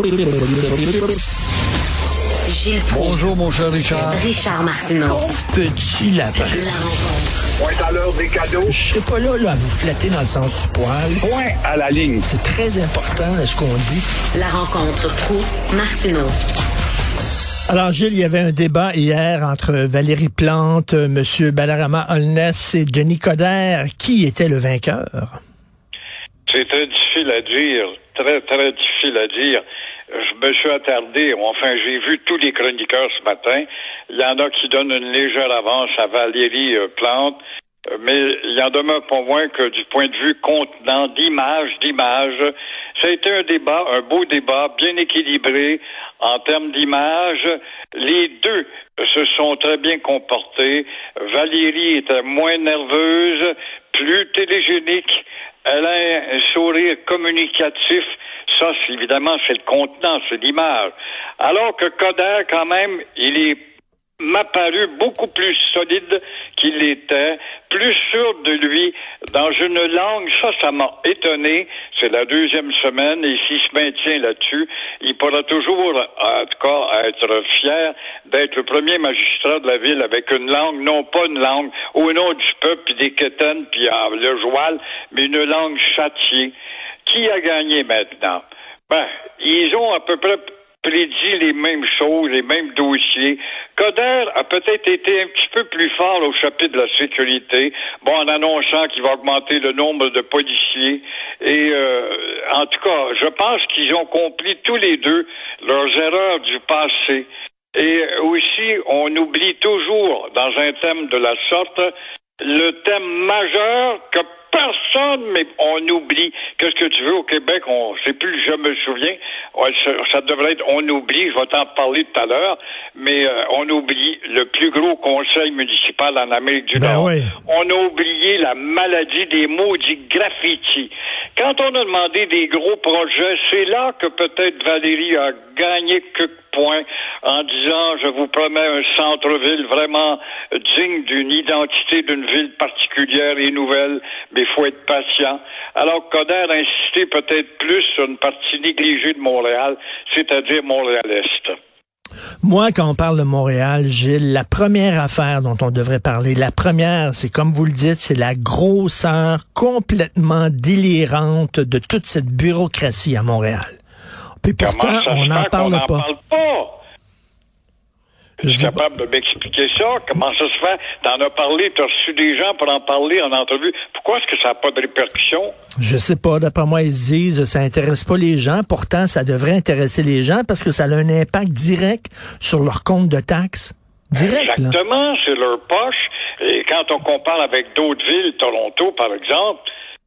Gilles Proulx. Bonjour, mon cher Richard. Richard Martineau. Petit lapin. La rencontre. Point à l'heure des cadeaux. Je serai pas là, là à vous flatter dans le sens du poil. Point à la ligne. C'est très important là, ce qu'on dit. La rencontre Proulx-Martineau. Alors, Gilles, il y avait un débat hier entre Valérie Plante, euh, M. Balarama Holness et Denis Coderre. Qui était le vainqueur? C'est très difficile à dire, très, très difficile à dire. Je me suis attardé, enfin, j'ai vu tous les chroniqueurs ce matin. Il y en a qui donnent une légère avance à Valérie euh, Plante, euh, mais il y en demeure pas moins que du point de vue contenant d'image, d'image, ça a été un débat, un beau débat, bien équilibré en termes d'image. Les deux se sont très bien comportés. Valérie était moins nerveuse, plus télégénique. Elle a un sourire communicatif. Ça, évidemment, c'est le contenant, c'est l'image. Alors que Coder, quand même, il est m'a paru beaucoup plus solide qu'il l'était, plus sûr de lui dans une langue. Ça, ça m'a étonné. C'est la deuxième semaine et s'il se maintient là-dessus, il pourra toujours, en tout cas, être fier d'être le premier magistrat de la ville avec une langue, non pas une langue au nom du peuple, puis des quétaines, puis le joual, mais une langue châtiée. Qui a gagné maintenant? Ben, ils ont à peu près prédit les mêmes choses, les mêmes dossiers. Coder a peut-être été un petit peu plus fort au chapitre de la sécurité, bon, en annonçant qu'il va augmenter le nombre de policiers. Et euh, en tout cas, je pense qu'ils ont compris tous les deux leurs erreurs du passé. Et aussi, on oublie toujours, dans un thème de la sorte, le thème majeur que personne, mais on oublie. Qu'est-ce que tu veux? Au Québec? On sait plus, je me souviens. Ça, devrait être on oublie, je vais t'en parler tout à l'heure, mais euh, on oublie le plus gros conseil municipal en Amérique du Ben Nord. oui. On a oublié la maladie des maudits graffitis. Quand on a demandé des gros projets, c'est là que peut-être Valérie a gagné quelques points en disant je vous promets un centre-ville vraiment digne d'une identité d'une ville particulière et nouvelle, mais il faut être patient. Alors Coder a insisté peut-être plus sur une partie négligée de Montréal, c'est-à-dire Montréal-Est. Moi, quand on parle de Montréal, Gilles, la première affaire dont on devrait parler, la première, c'est comme vous le dites, c'est la grosseur complètement délirante de toute cette bureaucratie à Montréal. Puis pourtant, on n'en parle parle pas? Je suis capable de m'expliquer ça. Comment ça se fait? T'en as parlé, t'as reçu des gens pour en parler en entrevue. Pourquoi est-ce que ça n'a pas de répercussions? Je sais pas, d'après moi, ils se disent ça intéresse pas les gens. Pourtant, ça devrait intéresser les gens parce que ça a un impact direct sur leur compte de taxes. Direct. Exactement, c'est leur poche. Et quand on compare avec d'autres villes, Toronto par exemple,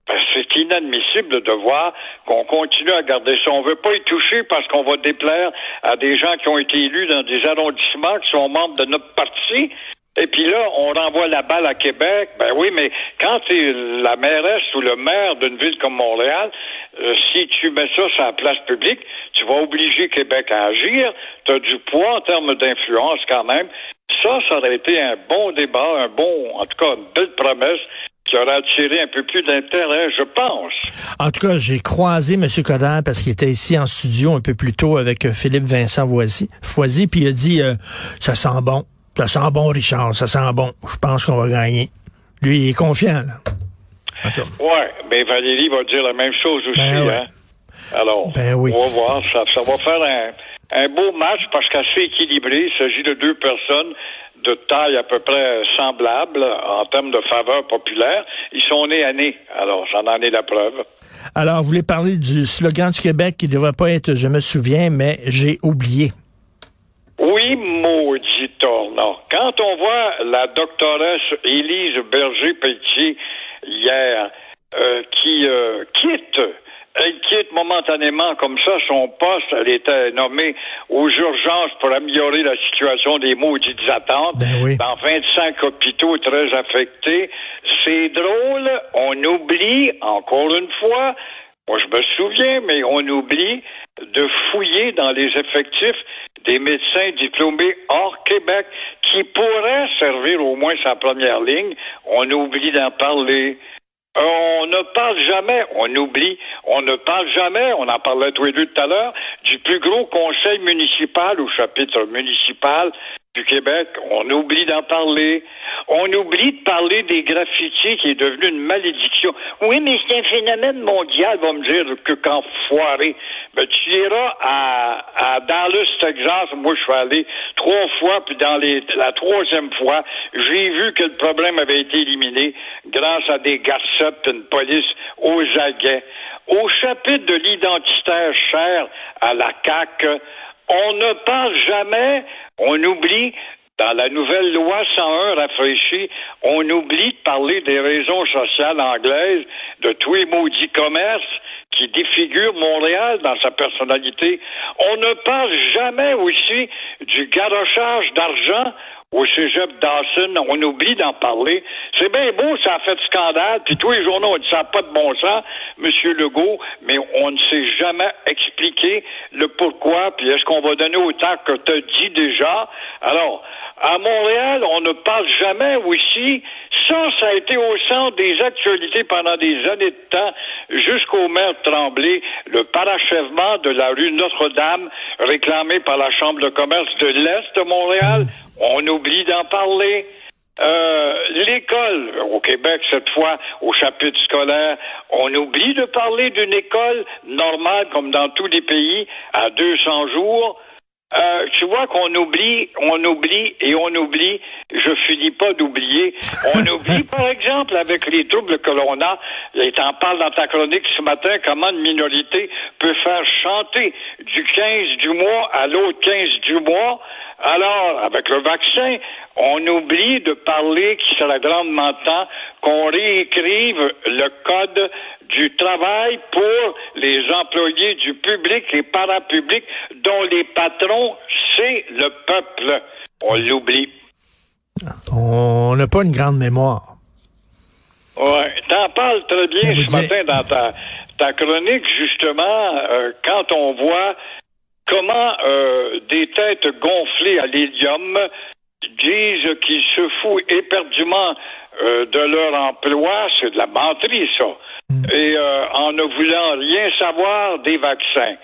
c'est inadmissible de voir qu'on continue à garder ça. On veut pas y toucher parce qu'on va déplaire à des gens qui ont été élus dans des arrondissements qui sont membres de notre parti. Et puis là, on renvoie la balle à Québec. Ben oui, mais quand es la mairesse ou le maire d'une ville comme Montréal, euh, si tu mets ça sur la place publique, tu vas obliger Québec à agir. Tu as du poids en termes d'influence quand même. Ça, ça aurait été un bon débat, un bon, en tout cas, une belle promesse qui aurait attiré un peu plus d'intérêt, je pense. En tout cas, j'ai croisé M. Coder parce qu'il était ici en studio un peu plus tôt avec euh, Philippe Vincent Foisy, Foisy puis il a dit euh, ça sent bon, ça sent bon, Richard, ça sent bon. Je pense qu'on va gagner. Lui, il est confiant, là. Ouais, mais Valérie va dire la même chose aussi, Ben ouais. hein. Alors, Ben oui. on va voir, ça, ça va faire un, un beau match parce qu'assez équilibré. Il s'agit de deux personnes de taille à peu près semblable en termes de faveur populaire. Ils sont nés à nez, alors j'en en ai la preuve. Alors, vous voulez parler du slogan du Québec qui ne devrait pas être Je me souviens, mais j'ai oublié. Oui, maudit tournant. Quand on voit la doctoresse Élise Berger-Pelletier hier, euh, qui euh, quitte, elle quitte momentanément comme ça son poste, elle était nommée aux urgences pour améliorer la situation des maudites attentes Ben oui. dans 25 hôpitaux très affectés. C'est drôle, on oublie, encore une fois, moi, je me souviens, mais on oublie de fouiller dans les effectifs des médecins diplômés hors Québec qui pourraient servir au moins sa première ligne. On oublie d'en parler. On ne parle jamais, on oublie, on ne parle jamais, on en parlait tous les deux tout à l'heure, du plus gros conseil municipal ou chapitre municipal du Québec. On oublie d'en parler. On oublie de parler des graffitis qui est devenu une malédiction. Oui, mais c'est un phénomène mondial, va me dire que quand foiré. Ben, tu iras à, à Dallas, Texas. Moi, je suis allé trois fois, puis dans les, la troisième fois, j'ai vu que le problème avait été éliminé grâce à des garcettes, une police aux aguets. Au chapitre de l'identitaire cher à la CAQ, on ne parle jamais, on oublie dans la nouvelle loi 101 rafraîchie, on oublie de parler des raisons sociales anglaises, de tous les maudits commerces qui défigurent Montréal dans sa personnalité. On ne parle jamais aussi du garochage d'argent au cégep Dawson, on oublie d'en parler. C'est bien beau, ça a fait scandale, puis tous les journaux ont dit ça pas de bon sens, Monsieur Legault, mais on ne s'est jamais expliqué le pourquoi, puis est-ce qu'on va donner autant que tu as dit déjà. Alors, à Montréal, on ne parle jamais aussi. Ça, ça a été au centre des actualités pendant des années de temps, jusqu'au maire Tremblay, le parachèvement de la rue Notre-Dame, réclamé par la Chambre de commerce de l'Est de Montréal. On oublie d'en parler. Euh, l'école au Québec, cette fois, au chapitre scolaire, on oublie de parler d'une école normale comme dans tous les pays à 200 jours. Euh, tu vois qu'on oublie, on oublie et on oublie. Je finis pas d'oublier. On oublie, par exemple, avec les troubles que l'on a, et t'en parles dans ta chronique ce matin, comment une minorité peut faire chanter du 15 du mois à l'autre 15 du mois. Alors, avec le vaccin, on oublie de parler qu'il serait grandement temps qu'on réécrive le code du travail pour les employés du public et parapublic dont les patrons, c'est le peuple. On l'oublie. On n'a pas une grande mémoire. Ouais, t'en parles très bien ce matin dans ta, ta chronique, justement, euh, quand on voit comment euh, des têtes gonflées à l'hélium disent qu'ils se foutent éperdument euh, de leur emploi, c'est de la menterie, ça. Mm. Et euh, en ne voulant rien savoir des vaccins.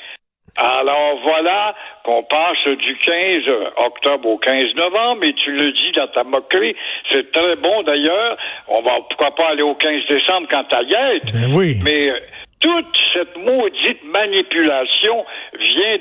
Alors voilà qu'on passe du 15 octobre au 15 novembre, et tu le dis dans ta moquerie, c'est très bon d'ailleurs. On va pourquoi pas aller au 15 décembre quand t'as y Ben oui. Mais toute cette maudite manipulation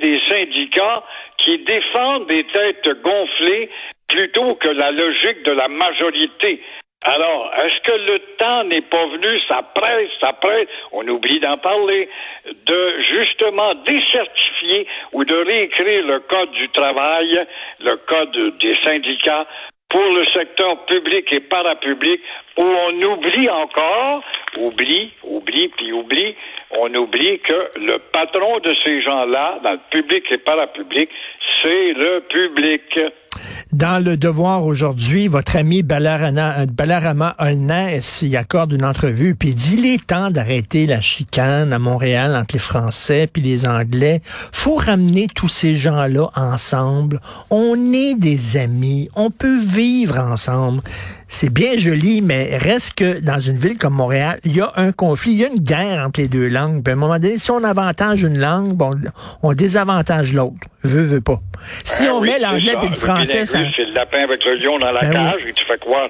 des syndicats qui défendent des têtes gonflées plutôt que la logique de la majorité. Alors, est-ce que le temps n'est pas venu, ça presse, ça presse, on oublie d'en parler, de justement décertifier ou de réécrire le code du travail, le code des syndicats pour le secteur public et parapublic, où on oublie encore, oublie, oublie, puis oublie, on oublie que le patron de ces gens-là, dans le public et parapublic, c'est le public. Dans le devoir aujourd'hui, votre ami Balarama, Holness y accorde une entrevue, puis dit il est temps d'arrêter la chicane à Montréal entre les Français puis les Anglais. Faut ramener tous ces gens-là ensemble. On est des amis, on peut vivre ensemble. C'est bien joli, mais reste que dans une ville comme Montréal, il y a un conflit, il y a une guerre entre les deux langues. Puis à un moment donné, si on avantage une langue, bon, on désavantage l'autre. Veux, veux pas. Si Ben on oui, met l'anglais et le ça. français, ça... C'est le lapin avec le lion dans la Ben cage et tu fais croire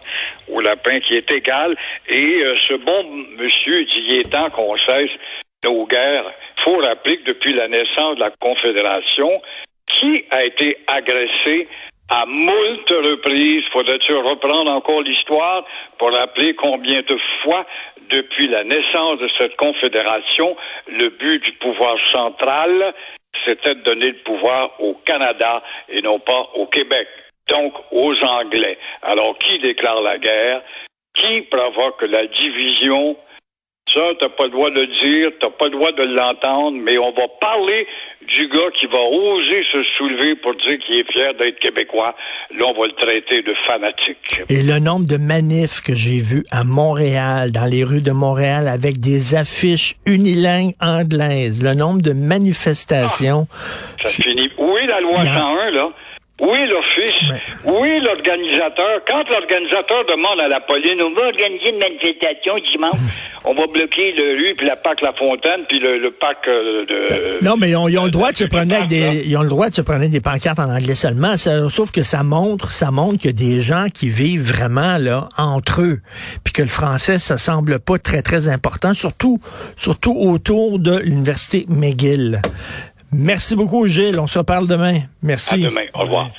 au lapin qui est égal. Et euh, ce bon monsieur dit il est temps qu'on cesse nos guerres. faut rappeler que depuis la naissance de la Confédération, qui a été agressé à moult reprises, faudrait-tu reprendre encore l'histoire pour rappeler combien de fois, depuis la naissance de cette confédération, le but du pouvoir central, c'était de donner le pouvoir au Canada et non pas au Québec, donc aux Anglais. Alors, qui déclare la guerre? Qui provoque la division? Ça, t'as pas le droit de le dire, t'as pas le droit de l'entendre, mais on va parler du gars qui va oser se soulever pour dire qu'il est fier d'être québécois. Là, on va le traiter de fanatique. Et le nombre de manifs que j'ai vus à Montréal, dans les rues de Montréal, avec des affiches unilingues anglaises, le nombre de manifestations. Ça se finit. Oui, la loi Il y a- 101, là. Oui, l'office. Oui, l'organisateur. Quand l'organisateur demande à la police, on va organiser une manifestation dimanche, on va bloquer le rue, puis la parc La Fontaine, puis le, le parc euh, de... Non, mais ils ont, ils ont le droit de se promener avec des, ils ont le droit de se promener des pancartes en anglais seulement. Ça- sauf que ça montre, ça montre qu'il y a des gens qui vivent vraiment, là, entre eux. Puis que le français, ça semble pas très, très important, surtout, surtout autour de l'université McGill. Merci beaucoup, Gilles. On se reparle demain. Merci. À demain. Au revoir.